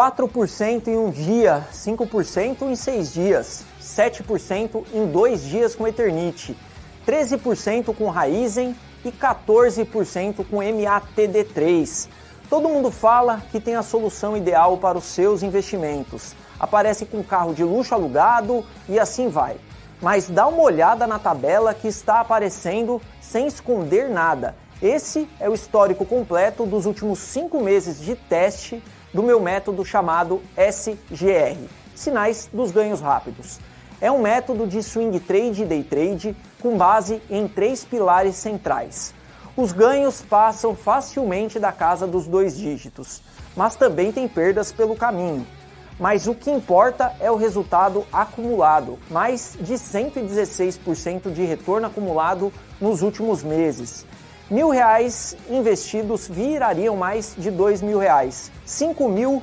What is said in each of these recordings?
4% em um dia, 5% em seis dias, 7% em dois dias com Eternite, 13% com Raizen e 14% com MATD3. Todo mundo fala que tem a solução ideal para os seus investimentos. Aparece com carro de luxo alugado e assim vai. Mas dá uma olhada na tabela que está aparecendo sem esconder nada. Esse é o histórico completo dos últimos cinco meses de teste do meu método chamado SGR Sinais dos Ganhos Rápidos. É um método de swing trade e day trade com base em três pilares centrais. Os ganhos passam facilmente da casa dos dois dígitos, mas também tem perdas pelo caminho. Mas o que importa é o resultado acumulado, mais de 116% de retorno acumulado nos últimos meses. Mil reais investidos virariam mais de dois mil reais. Cinco mil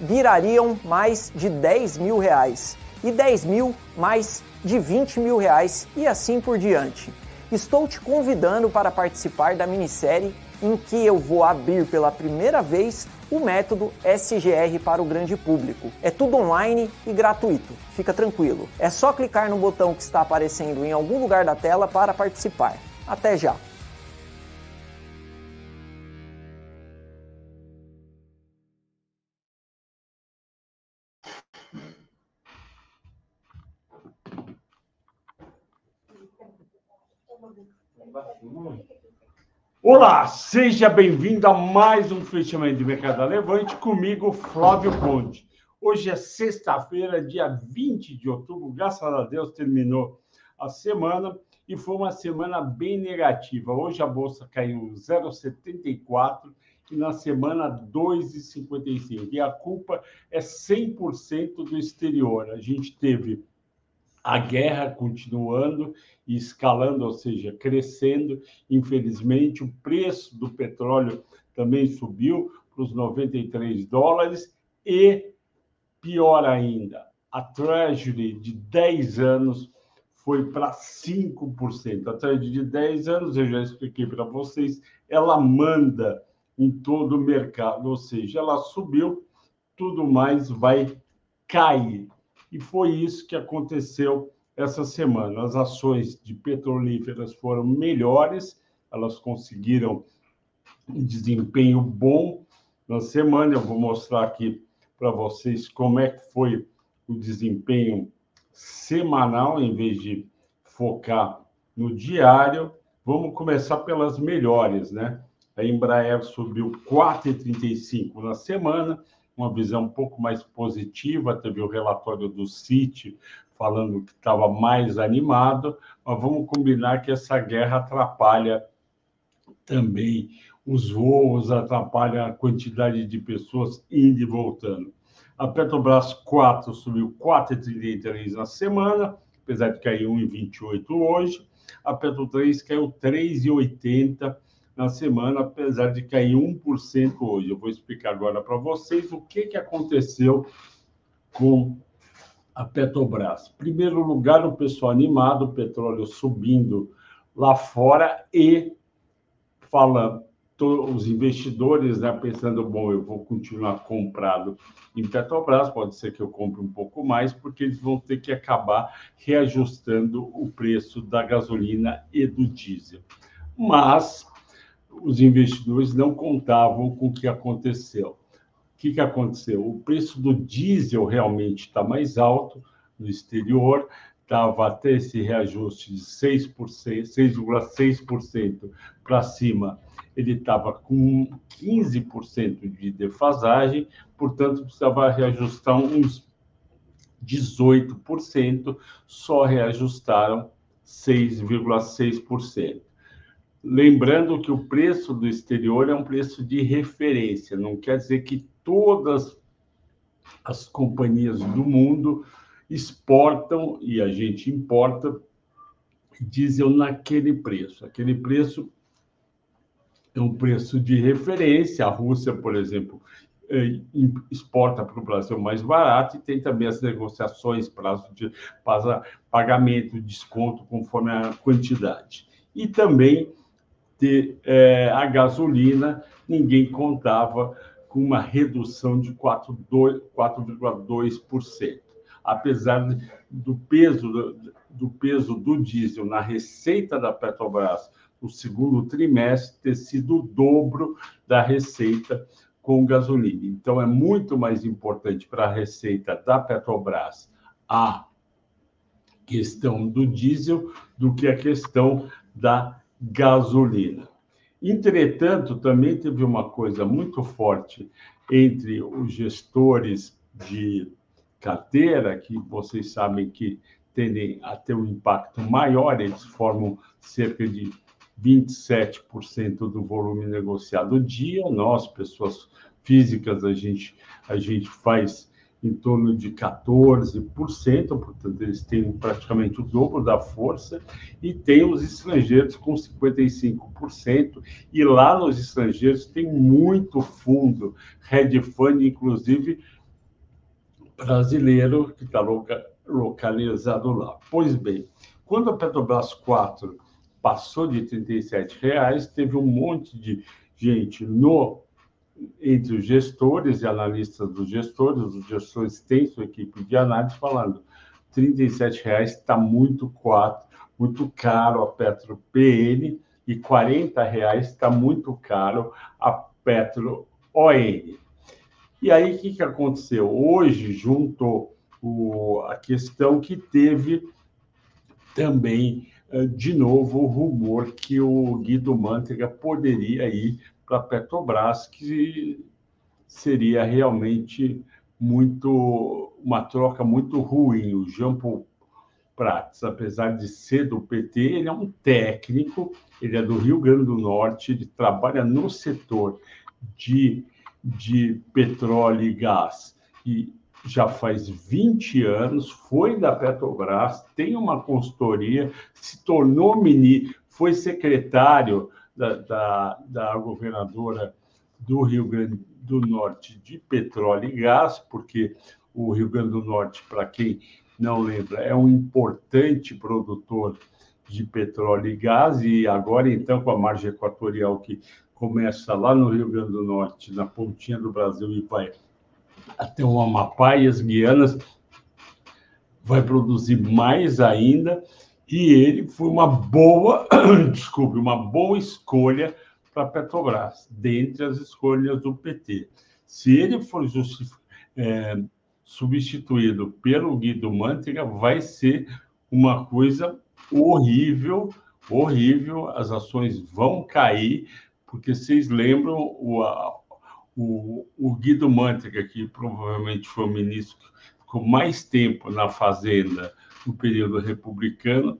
virariam mais de dez mil reais. E dez mil mais de 20 mil reais e assim por diante. Estou te convidando para participar da minissérie em que eu vou abrir pela primeira vez o método SGR para o grande público. É tudo online e gratuito, fica tranquilo. É só clicar no botão que está aparecendo em algum lugar da tela para participar. Até já! Olá, seja bem-vindo a mais um fechamento de mercado levante comigo, Flávio Conde. Hoje é sexta-feira, dia 20 de outubro, graças a Deus terminou a semana e foi uma semana bem negativa. Hoje a bolsa caiu 0,74 e na semana 2,55. E a culpa é 100% do exterior. A gente teve a guerra continuando e escalando, ou seja, crescendo. Infelizmente, o preço do petróleo também subiu para os 93 dólares e, pior ainda, a Treasury de 10 anos foi para 5%. A Treasury de 10 anos, eu já expliquei para vocês, ela manda em todo o mercado, ou seja, ela subiu, tudo mais vai cair. E foi isso que aconteceu essa semana. As ações de petrolíferas foram melhores, elas conseguiram um desempenho bom na semana. Eu vou mostrar aqui para vocês como é que foi o desempenho semanal, em vez de focar no diário. Vamos começar pelas melhores, né? A Embraer subiu 4,35 na semana, uma visão um pouco mais positiva. Teve o relatório do CIT falando que estava mais animado, mas vamos combinar que essa guerra atrapalha também os voos, atrapalha a quantidade de pessoas indo e voltando. A Petrobras 4 subiu 4,33 na semana, apesar de cair 1,28 hoje. A Petro 3 caiu 3,80 na semana, apesar de cair 1% hoje. Eu vou explicar agora para vocês o que, que aconteceu com a Petrobras. Em primeiro lugar, o pessoal animado, o petróleo subindo lá fora e fala os investidores né, pensando, bom, eu vou continuar comprado em Petrobras, pode ser que eu compre um pouco mais, porque eles vão ter que acabar reajustando o preço da gasolina e do diesel. Mas os investidores não contavam com o que aconteceu. O que, que aconteceu? O preço do diesel realmente está mais alto no exterior, estava até esse reajuste de 6,6% para cima, ele estava com 15% de defasagem, portanto, precisava reajustar uns 18%, só reajustaram 6,6%. Lembrando que o preço do exterior é um preço de referência, não quer dizer que todas as companhias do mundo exportam e a gente importa diesel naquele preço. Aquele preço é um preço de referência. A Rússia, por exemplo, é, exporta para o Brasil mais barato e tem também as negociações, prazo de pagamento, desconto conforme a quantidade. E também ter é, a gasolina, ninguém contava com uma redução de 4,2%. Apesar do peso do peso do diesel na receita da Petrobras no segundo trimestre ter sido o dobro da receita com gasolina. Então, é muito mais importante para a receita da Petrobras a questão do diesel do que a questão da gasolina. Entretanto, também teve uma coisa muito forte entre os gestores de carteira, que vocês sabem que tendem a ter um impacto maior, eles formam cerca de 27% do volume negociado dia. Nós, pessoas físicas, a gente, a gente faz em torno de 14%, portanto, eles têm praticamente o dobro da força, e tem os estrangeiros com 55%, e lá nos estrangeiros tem muito fundo, hedge fund, inclusive brasileiro, que está localizado lá. Pois bem, quando a Petrobras 4 passou de R$ reais, teve um monte de gente no entre os gestores e analistas dos gestores, os gestores têm sua equipe de análise falando R$ reais está muito muito caro a Petro PN e R$ reais está muito caro a Petro ON. E aí o que, que aconteceu? Hoje juntou o, a questão que teve também de novo o rumor que o Guido Mantega poderia ir para a Petrobras, que seria realmente muito uma troca muito ruim. O Jean Paul Prats, apesar de ser do PT, ele é um técnico, ele é do Rio Grande do Norte, ele trabalha no setor de, de petróleo e gás e já faz 20 anos, foi da Petrobras, tem uma consultoria, se tornou ministro, foi secretário da, da, da governadora do Rio Grande do Norte de petróleo e gás, porque o Rio Grande do Norte, para quem não lembra, é um importante produtor de petróleo e gás, e agora, então, com a margem equatorial que começa lá no Rio Grande do Norte, na pontinha do Brasil, e vai até o Amapá e as Guianas, vai produzir mais ainda, e ele foi uma boa, desculpe, uma boa escolha para a Petrobras, dentre as escolhas do PT. Se ele for é, substituído pelo Guido Mantega, vai ser uma coisa horrível, horrível, as ações vão cair, porque vocês lembram o, o, o Guido Mantega, que provavelmente foi o ministro que ficou mais tempo na Fazenda no período republicano,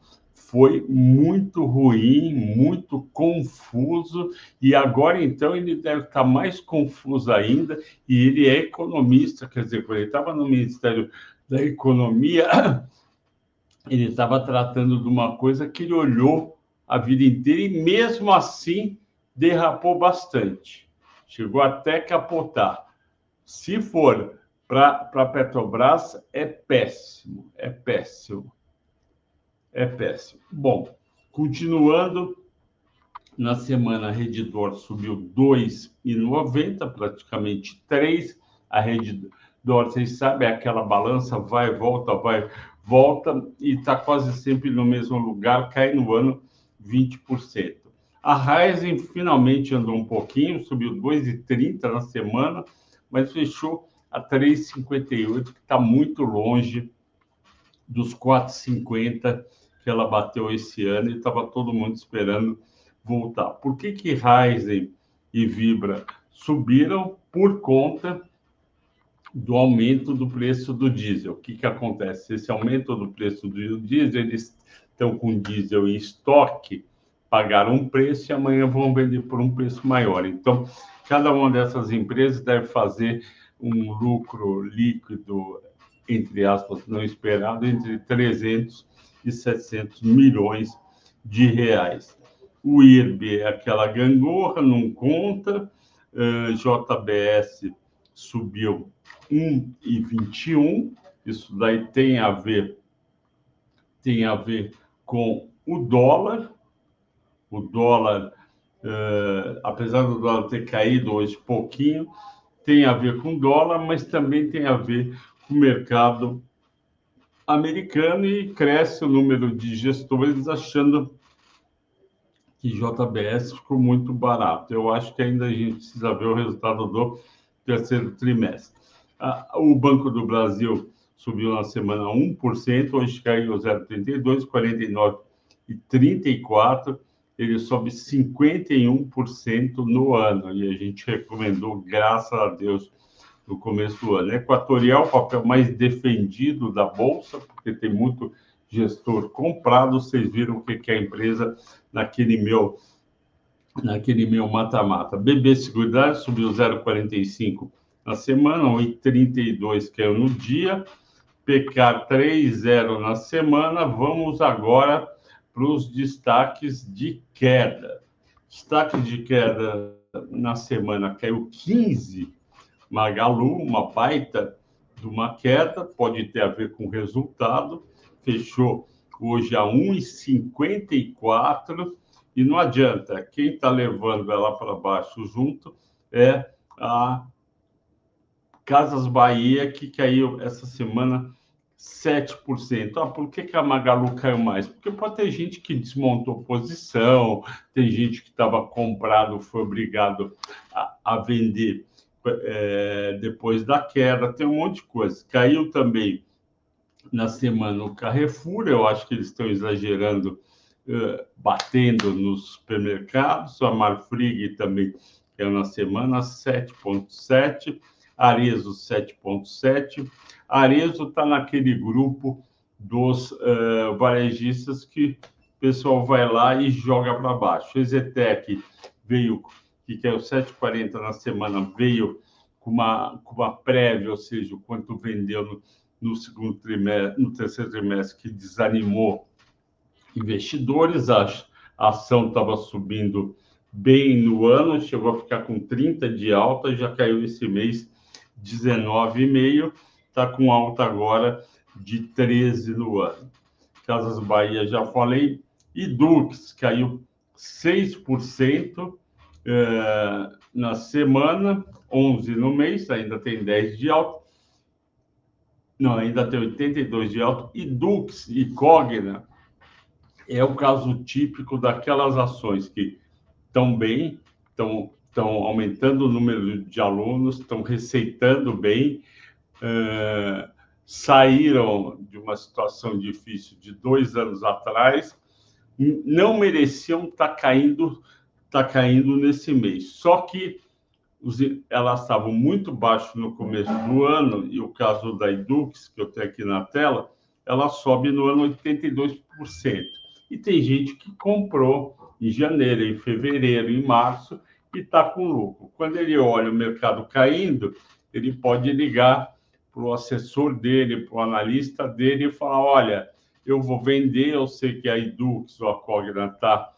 foi muito ruim, muito confuso, e agora então ele deve estar mais confuso ainda, e ele é economista, quer dizer, quando ele estava no Ministério da Economia, ele estava tratando de uma coisa que ele olhou a vida inteira e mesmo assim derrapou bastante. Chegou até capotar. Se for para a Petrobras, é péssimo, é péssimo. É péssimo. Bom, continuando, na semana a Redditor subiu 2,90, praticamente 3. A Redditor, vocês sabem, é aquela balança vai, volta, vai, volta, e está quase sempre no mesmo lugar, cai no ano 20%. A Ryzen finalmente andou um pouquinho, subiu 2,30 na semana, mas fechou a 3,58, que está muito longe dos 4,50 que ela bateu esse ano e estava todo mundo esperando voltar. Por que que Ryzen e Vibra subiram? Por conta do aumento do preço do diesel. O que, que acontece? Esse aumento do preço do diesel, eles estão com diesel em estoque, pagaram um preço e amanhã vão vender por um preço maior. Então, cada uma dessas empresas deve fazer um lucro líquido, entre aspas, não esperado, entre 300 e 700 milhões de reais. O IRB é aquela gangorra, não conta. Uh, JBS subiu 1,21. Isso daí tem a ver tem a ver com o dólar. O dólar, uh, apesar do dólar ter caído hoje pouquinho, tem a ver com dólar, mas também tem a ver com o mercado americano e cresce o número de gestores achando que JBS ficou muito barato. Eu acho que ainda a gente precisa ver o resultado do terceiro trimestre. O Banco do Brasil subiu na semana 1%, hoje caiu 0,32, 49 e 34, ele sobe 51% no ano, e a gente recomendou, graças a Deus, no começo do ano. Equatorial, o papel mais defendido da Bolsa, porque tem muito gestor comprado, vocês viram o que é a empresa naquele meu naquele meu mata-mata. BB Seguridade subiu 0,45 na semana, 1,32 caiu no dia, PK 3,0 na semana. Vamos agora para os destaques de queda. Destaque de queda na semana caiu 15, Magalu, uma baita de uma queda, pode ter a ver com o resultado. Fechou hoje a 1,54 e não adianta, quem está levando ela para baixo junto é a Casas Bahia, que caiu essa semana 7%. Ah, por que, que a Magalu caiu mais? Porque pode ter gente que desmontou posição, tem gente que estava comprado, foi obrigado a, a vender é, depois da queda, tem um monte de coisa. Caiu também na semana o Carrefour, eu acho que eles estão exagerando, uh, batendo nos supermercados, a Marfrig também é na semana 7,7, Arezo 7,7. Arezo está naquele grupo dos uh, varejistas que o pessoal vai lá e joga para baixo. Exetec veio, que caiu 7,40 na semana, veio com uma, com uma prévia, ou seja, o quanto vendeu no no segundo trimestre, no terceiro trimestre, que desanimou investidores. A, ação estava subindo bem no ano, chegou a ficar com 30 de alta, já caiu esse mês 19,5, está com alta agora de 13 no ano. Casas Bahia já falei, e Dux caiu 6% eh, na semana, 11 no mês, ainda tem 10 de alta. Não, ainda tem 82 de alto. E Dux e Cogna é o caso típico daquelas ações que estão bem, estão aumentando o número de alunos, estão receitando bem, uh, saíram de uma situação difícil de dois anos atrás, não mereciam estar tá caindo, tá caindo nesse mês. Só que elas estavam muito baixo no começo do ano, e o caso da Edux, que eu tenho aqui na tela, ela sobe no ano 82%. E tem gente que comprou em janeiro, em fevereiro, em março, e está com lucro. Quando ele olha o mercado caindo, ele pode ligar para o assessor dele, para o analista dele e falar: olha, eu vou vender, eu sei que a Edux ou a Cogna está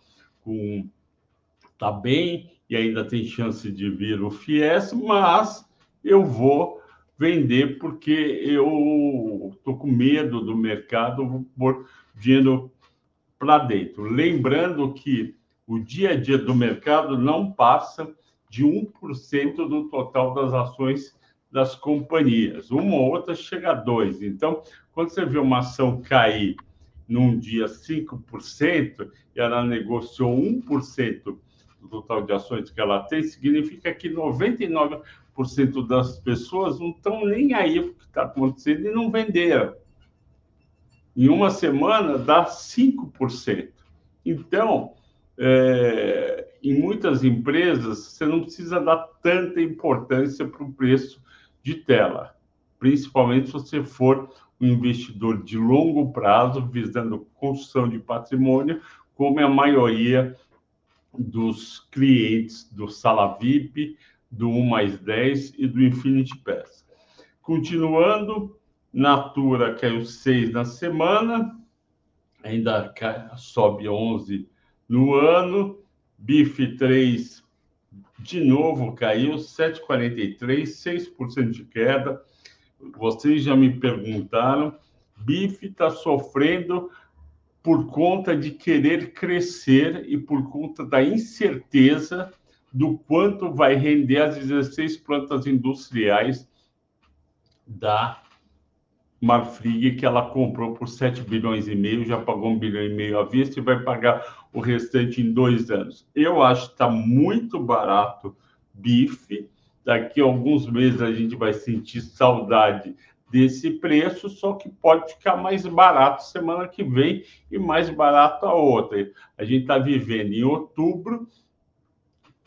tá bem, e ainda tem chance de vir o FIES, mas eu vou vender porque eu estou com medo do mercado, vou para dentro. Lembrando que o dia a dia do mercado não passa de 1% do total das ações das companhias. Uma ou outra chega a 2%. Então, quando você vê uma ação cair num dia 5% e ela negociou 1% do total de ações que ela tem, significa que 99% das pessoas não estão nem aí para o que está acontecendo e não venderam. Em uma semana, dá 5%. Então, é, em muitas empresas, você não precisa dar tanta importância para o preço de tela, principalmente se você for um investidor de longo prazo, visando construção de patrimônio, como é a maioria dos clientes do Sala VIP, do 1 mais 10 e do Infinity Pass. Continuando, Natura caiu 6 na semana, ainda cai, sobe 11 no ano, BIF 3 de novo caiu 7,43, 6% de queda. Vocês já me perguntaram, BIF está sofrendo por conta de querer crescer e por conta da incerteza do quanto vai render as 16 plantas industriais da Marfrig, que ela comprou por 7 bilhões e meio, já pagou um bilhão e meio à vista e vai pagar o restante em dois anos. Eu acho que está muito barato bife. Daqui a alguns meses a gente vai sentir saudade desse preço, só que pode ficar mais barato semana que vem e mais barato a outra. A gente está vivendo em outubro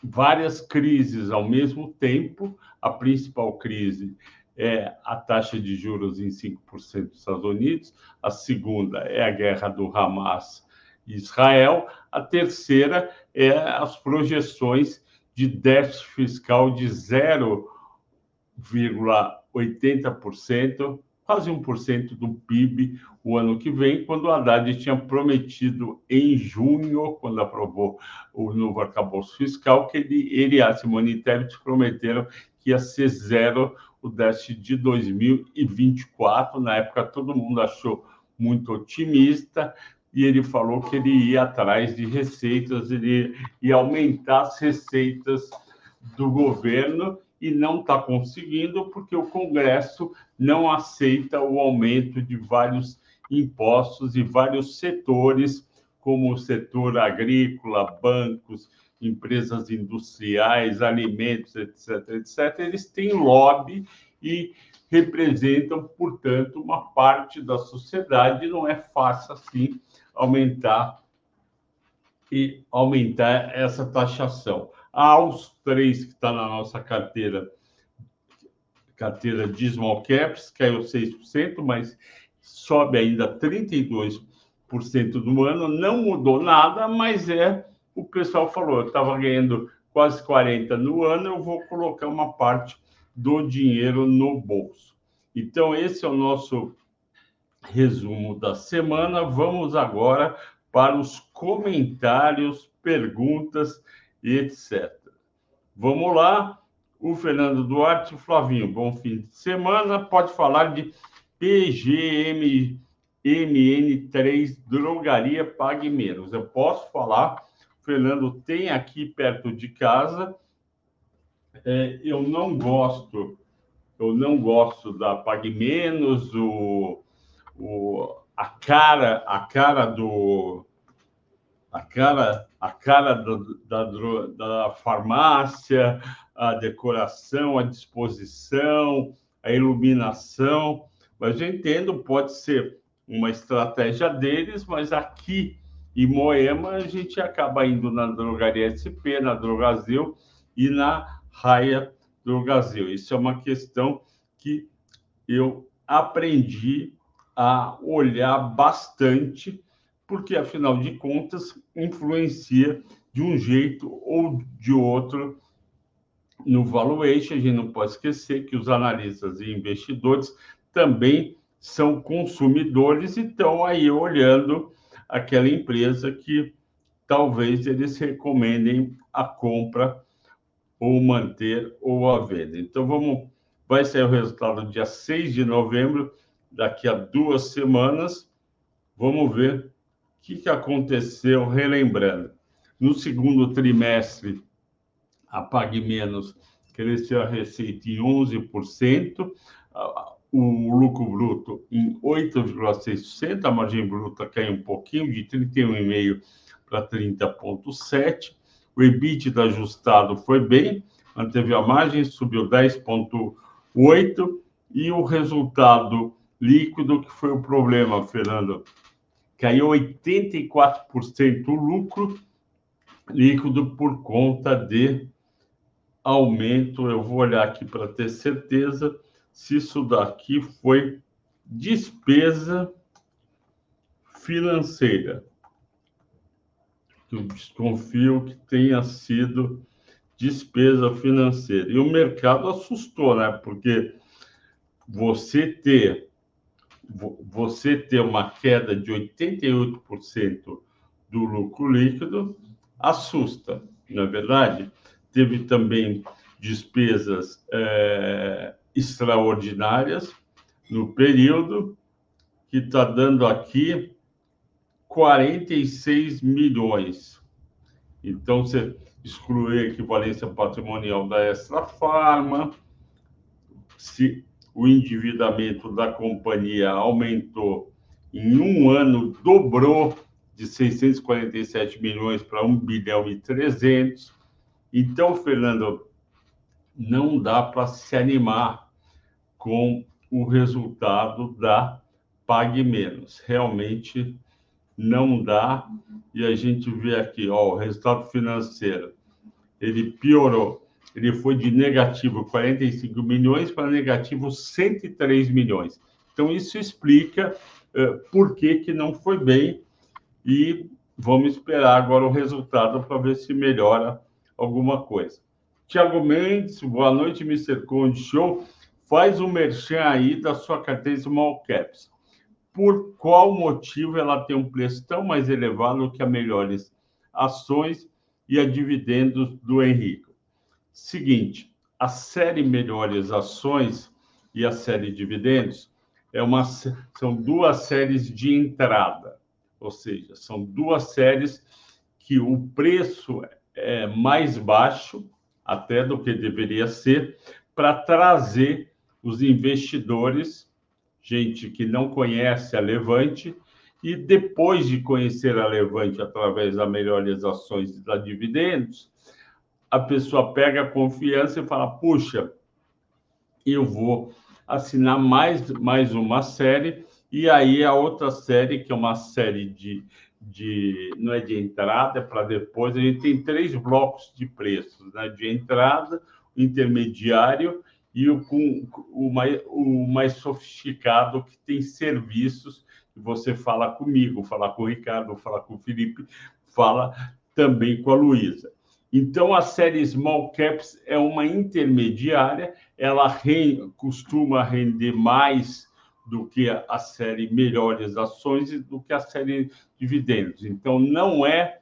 várias crises ao mesmo tempo. A principal crise é a taxa de juros em 5% dos Estados Unidos, a segunda é a guerra do Hamas e Israel, a terceira é as projeções de déficit fiscal de 0,80%, quase 1% do PIB o ano que vem, quando o Haddad tinha prometido em junho, quando aprovou o novo arcabouço fiscal, que ele, ele e a Simone Tebet prometeram que ia ser zero déficit de 2024. Na época, todo mundo achou muito otimista e ele falou que ele ia atrás de receitas, ele ia aumentar as receitas do governo e não está conseguindo porque o Congresso não aceita o aumento de vários impostos e vários setores, como o setor agrícola, bancos, empresas industriais, alimentos, etc., etc. Eles têm lobby e representam, portanto, uma parte da sociedade. Não é fácil assim aumentar e aumentar essa taxação aos três que está na nossa carteira, carteira de small caps, caiu 6%, mas sobe ainda 32% do ano, não mudou nada, mas é, o pessoal falou, eu estava ganhando quase 40 no ano, eu vou colocar uma parte do dinheiro no bolso. Então, esse é o nosso resumo da semana. Vamos agora para os comentários, perguntas etc. Vamos lá, o Fernando Duarte, Flavinho, bom fim de semana. Pode falar de PGMN3 Drogaria Pague Menos. Eu posso falar, Fernando tem aqui perto de casa. É, eu não gosto, eu não gosto da Pague Menos, o, o, a cara, a cara do a cara, a cara da, da, da farmácia, a decoração, a disposição, a iluminação. Mas eu entendo, pode ser uma estratégia deles, mas aqui em Moema a gente acaba indo na drogaria SP, na Drogazil e na Raia Drogazil. Isso é uma questão que eu aprendi a olhar bastante porque, afinal de contas, influencia de um jeito ou de outro no valuation. A gente não pode esquecer que os analistas e investidores também são consumidores e estão aí olhando aquela empresa que talvez eles recomendem a compra ou manter ou a venda. Então vamos, vai sair o resultado dia 6 de novembro, daqui a duas semanas. Vamos ver que, que aconteceu? Relembrando, no segundo trimestre, a Pague Menos cresceu a receita em 11%, o lucro bruto em 8,6%, a margem bruta caiu um pouquinho, de 31,5% para 30,7%, o EBITDA ajustado foi bem, manteve a margem, subiu 10,8%, e o resultado líquido, que foi o problema, Fernando, caiu 84% o lucro líquido por conta de aumento. Eu vou olhar aqui para ter certeza se isso daqui foi despesa financeira. Eu desconfio que tenha sido despesa financeira. E o mercado assustou, né? Porque você ter você ter uma queda de 88% do lucro líquido assusta, não é verdade? Teve também despesas é, extraordinárias no período, que está dando aqui 46 milhões. Então, você excluir a equivalência patrimonial da Extra Farma, se o endividamento da companhia aumentou em um ano, dobrou de 647 milhões para 1 bilhão e 300. Então, Fernando, não dá para se animar com o resultado da Pague Menos. Realmente não dá. E a gente vê aqui, ó, o resultado financeiro, ele piorou. Ele foi de negativo 45 milhões para negativo 103 milhões. Então, isso explica uh, por que, que não foi bem e vamos esperar agora o resultado para ver se melhora alguma coisa. Tiago Mendes, boa noite, Mr. Conde Show. Faz um merchan aí da sua carteira Small Caps por qual motivo ela tem um preço tão mais elevado que a melhores ações e a dividendos do Henrique. Seguinte, a série melhores ações e a série dividendos é uma, são duas séries de entrada, ou seja, são duas séries que o preço é mais baixo até do que deveria ser para trazer os investidores gente que não conhece a Levante, e depois de conhecer a Levante através das melhores ações da dividendos, a pessoa pega a confiança e fala: puxa, eu vou assinar mais, mais uma série, e aí a outra série, que é uma série de, de não é de entrada, é para depois, a gente tem três blocos de preços, né? de entrada, intermediário e o, com, o, mais, o mais sofisticado que tem serviços você fala comigo, fala com o Ricardo, fala com o Felipe, fala também com a Luísa. Então, a série Small Caps é uma intermediária, ela re, costuma render mais do que a série Melhores Ações e do que a série Dividendos. Então, não é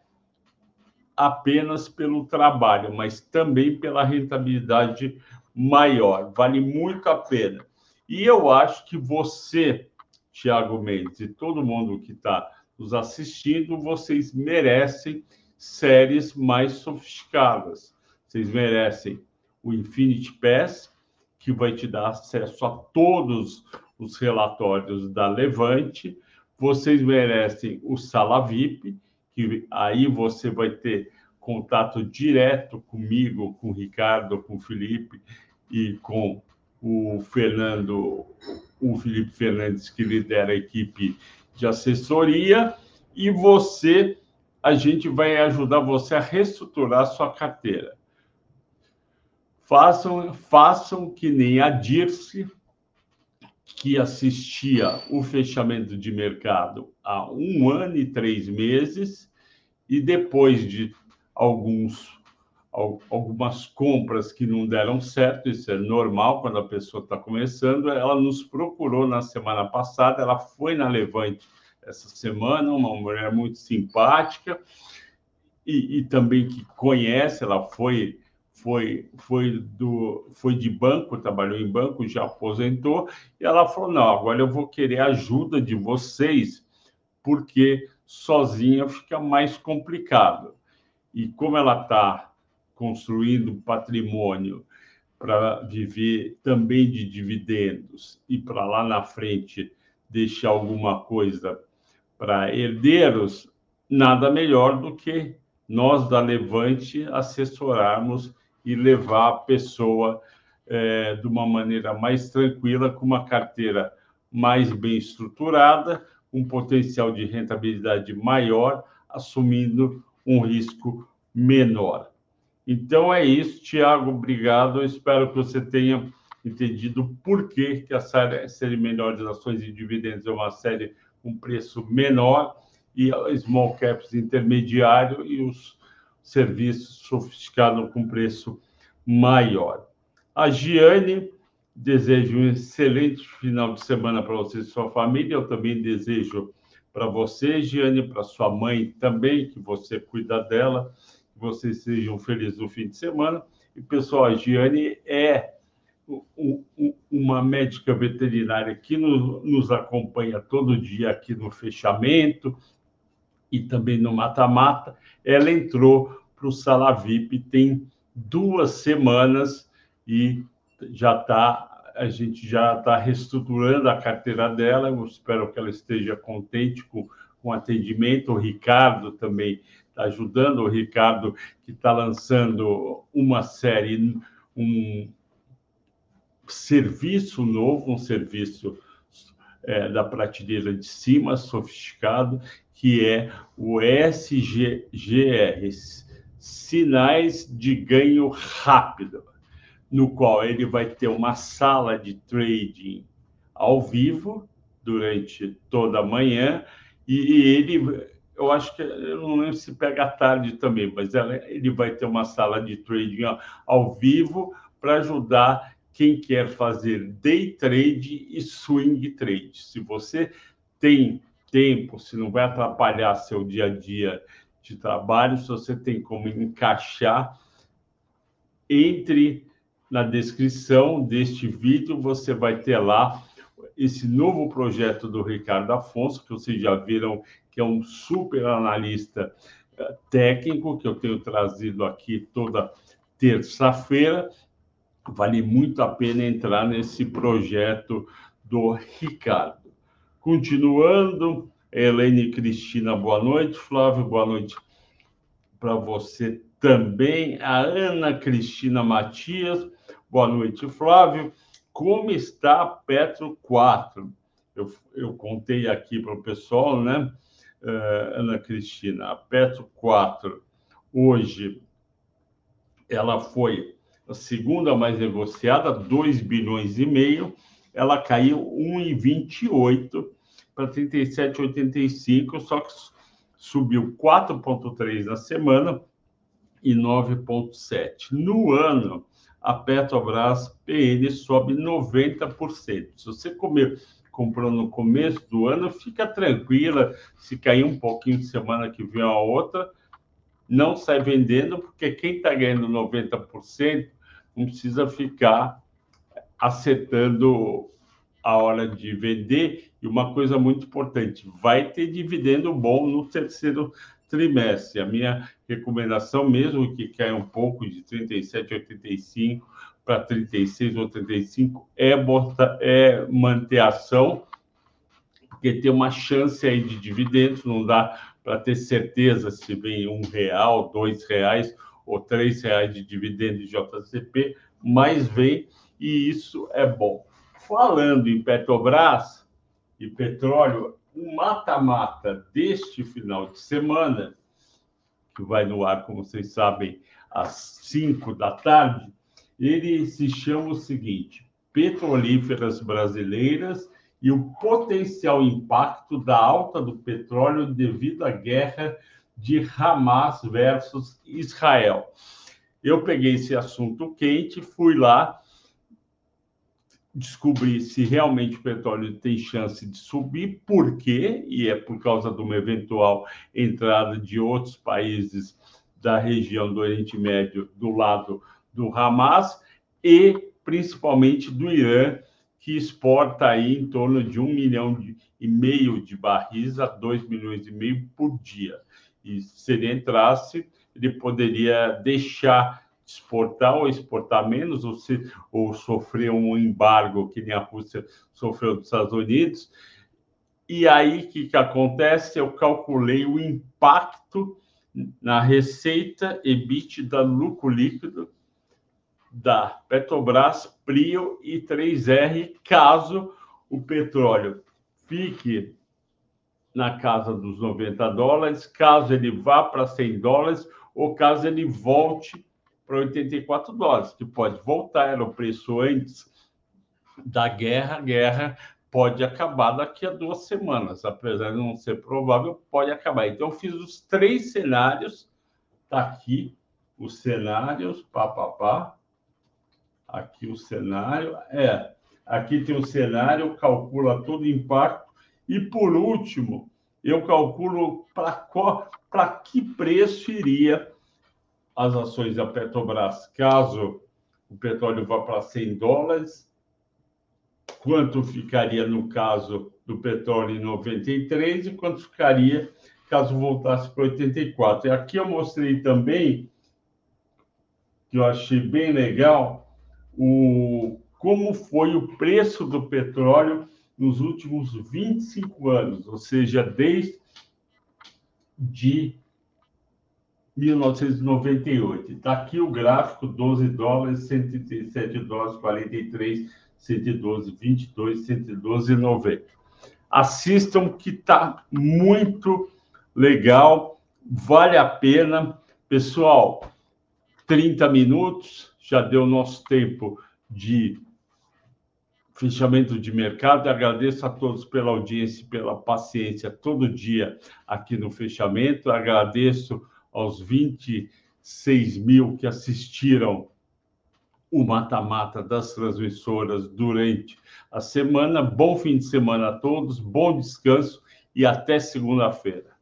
apenas pelo trabalho, mas também pela rentabilidade maior. Vale muito a pena. E eu acho que você, Tiago Mendes, e todo mundo que está nos assistindo, vocês merecem séries mais sofisticadas. Vocês merecem o Infinity Pass, que vai te dar acesso a todos os relatórios da Levante. Vocês merecem o Sala VIP, que aí você vai ter contato direto comigo, com o Ricardo, com o Felipe e com o Fernando, o Felipe Fernandes, que lidera a equipe de assessoria, e você, a gente vai ajudar você a reestruturar a sua carteira. Façam, façam que nem a Dirce, que assistia o fechamento de mercado há um ano e três meses, e depois de alguns algumas compras que não deram certo, isso é normal quando a pessoa está começando. Ela nos procurou na semana passada, ela foi na Levante essa semana, uma mulher muito simpática e, e também que conhece, ela foi foi foi do foi de banco, trabalhou em banco, já aposentou, e ela falou: "Não, agora eu vou querer a ajuda de vocês, porque sozinha fica mais complicado". E como ela está construindo patrimônio para viver também de dividendos e para lá na frente deixar alguma coisa para herdeiros, nada melhor do que nós da Levante assessorarmos e levar a pessoa é, de uma maneira mais tranquila, com uma carteira mais bem estruturada, um potencial de rentabilidade maior, assumindo um risco menor. Então é isso, Tiago, obrigado. Eu espero que você tenha entendido por que, que a série, Melhores Ações e Dividendos é uma série com preço menor e small caps intermediário e os serviços sofisticados com preço maior. A Giane desejo um excelente final de semana para você e sua família. Eu também desejo para você, Giane, para sua mãe também, que você cuida dela que vocês sejam felizes no fim de semana. E, pessoal, a Giane é uma médica veterinária que nos acompanha todo dia aqui no fechamento e também no mata-mata. Ela entrou para o Sala VIP tem duas semanas e já está a gente já está reestruturando a carteira dela. Eu espero que ela esteja contente com, com o atendimento. O Ricardo também está ajudando. O Ricardo que está lançando uma série, um serviço novo, um serviço é, da prateleira de cima, sofisticado, que é o SGR, Sinais de Ganho Rápido no qual ele vai ter uma sala de trading ao vivo durante toda a manhã e ele eu acho que eu não lembro se pega à tarde também, mas ela, ele vai ter uma sala de trading ao vivo para ajudar quem quer fazer day trade e swing trade. Se você tem tempo, se não vai atrapalhar seu dia a dia de trabalho, se você tem como encaixar entre na descrição deste vídeo você vai ter lá esse novo projeto do Ricardo Afonso, que vocês já viram que é um super analista eh, técnico, que eu tenho trazido aqui toda terça-feira. Vale muito a pena entrar nesse projeto do Ricardo. Continuando, Helene Cristina, boa noite. Flávio, boa noite para você também. A Ana Cristina Matias, Boa noite, Flávio. Como está a Petro 4? Eu, eu contei aqui para o pessoal, né, uh, Ana Cristina? A Petro 4, hoje, ela foi a segunda mais negociada, 2 bilhões e meio. Ela caiu 1,28 para 37,85, só que subiu 4,3 na semana e 9,7. No ano, a Petrobras PN sobe 90%. Se você comer, comprou no começo do ano, fica tranquila. Se cair um pouquinho semana que vem a outra, não sai vendendo, porque quem está ganhando 90% não precisa ficar acertando a hora de vender. E uma coisa muito importante: vai ter dividendo bom no terceiro trimestre. A minha recomendação, mesmo que caia um pouco de 37,85 para 36 ou 35, é, é manter a ação, porque tem uma chance aí de dividendos, não dá para ter certeza se vem um real, dois reais ou três reais de dividendo de JCP, mas vem e isso é bom. Falando em Petrobras e petróleo, o mata-mata deste final de semana, que vai no ar, como vocês sabem, às 5 da tarde, ele se chama o seguinte: Petrolíferas Brasileiras e o potencial impacto da alta do petróleo devido à guerra de Hamas versus Israel. Eu peguei esse assunto quente, fui lá descobrir se realmente o petróleo tem chance de subir, por quê? E é por causa de uma eventual entrada de outros países da região do Oriente Médio do lado do Hamas e principalmente do Irã, que exporta aí em torno de um milhão e meio de barris a dois milhões e meio por dia. E se ele entrasse, ele poderia deixar exportar ou exportar menos, ou, se, ou sofrer um embargo que nem a Rússia sofreu dos Estados Unidos. E aí, o que, que acontece? Eu calculei o impacto na receita EBITDA lucro líquido da Petrobras, Prio e 3R, caso o petróleo fique na casa dos 90 dólares, caso ele vá para 100 dólares ou caso ele volte para 84 dólares, que pode voltar, era o preço antes da guerra. A guerra pode acabar daqui a duas semanas, apesar de não ser provável, pode acabar. Então, eu fiz os três cenários, tá aqui os cenários, pá, pá, pá. Aqui o cenário, é, aqui tem o cenário, calcula todo o impacto, e por último, eu calculo para que preço iria as ações da Petrobras, caso o petróleo vá para 100 dólares, quanto ficaria no caso do petróleo em 93 e quanto ficaria caso voltasse para 84. E aqui eu mostrei também que eu achei bem legal, o, como foi o preço do petróleo nos últimos 25 anos, ou seja, desde de 1998. Está aqui o gráfico: 12 dólares, 137 dólares, 43, 112, 22, 112, 90. Assistam que está muito legal, vale a pena. Pessoal, 30 minutos, já deu nosso tempo de fechamento de mercado. Agradeço a todos pela audiência, pela paciência todo dia aqui no fechamento. Agradeço aos 26 mil que assistiram o mata-mata das transmissoras durante a semana. Bom fim de semana a todos, bom descanso e até segunda-feira.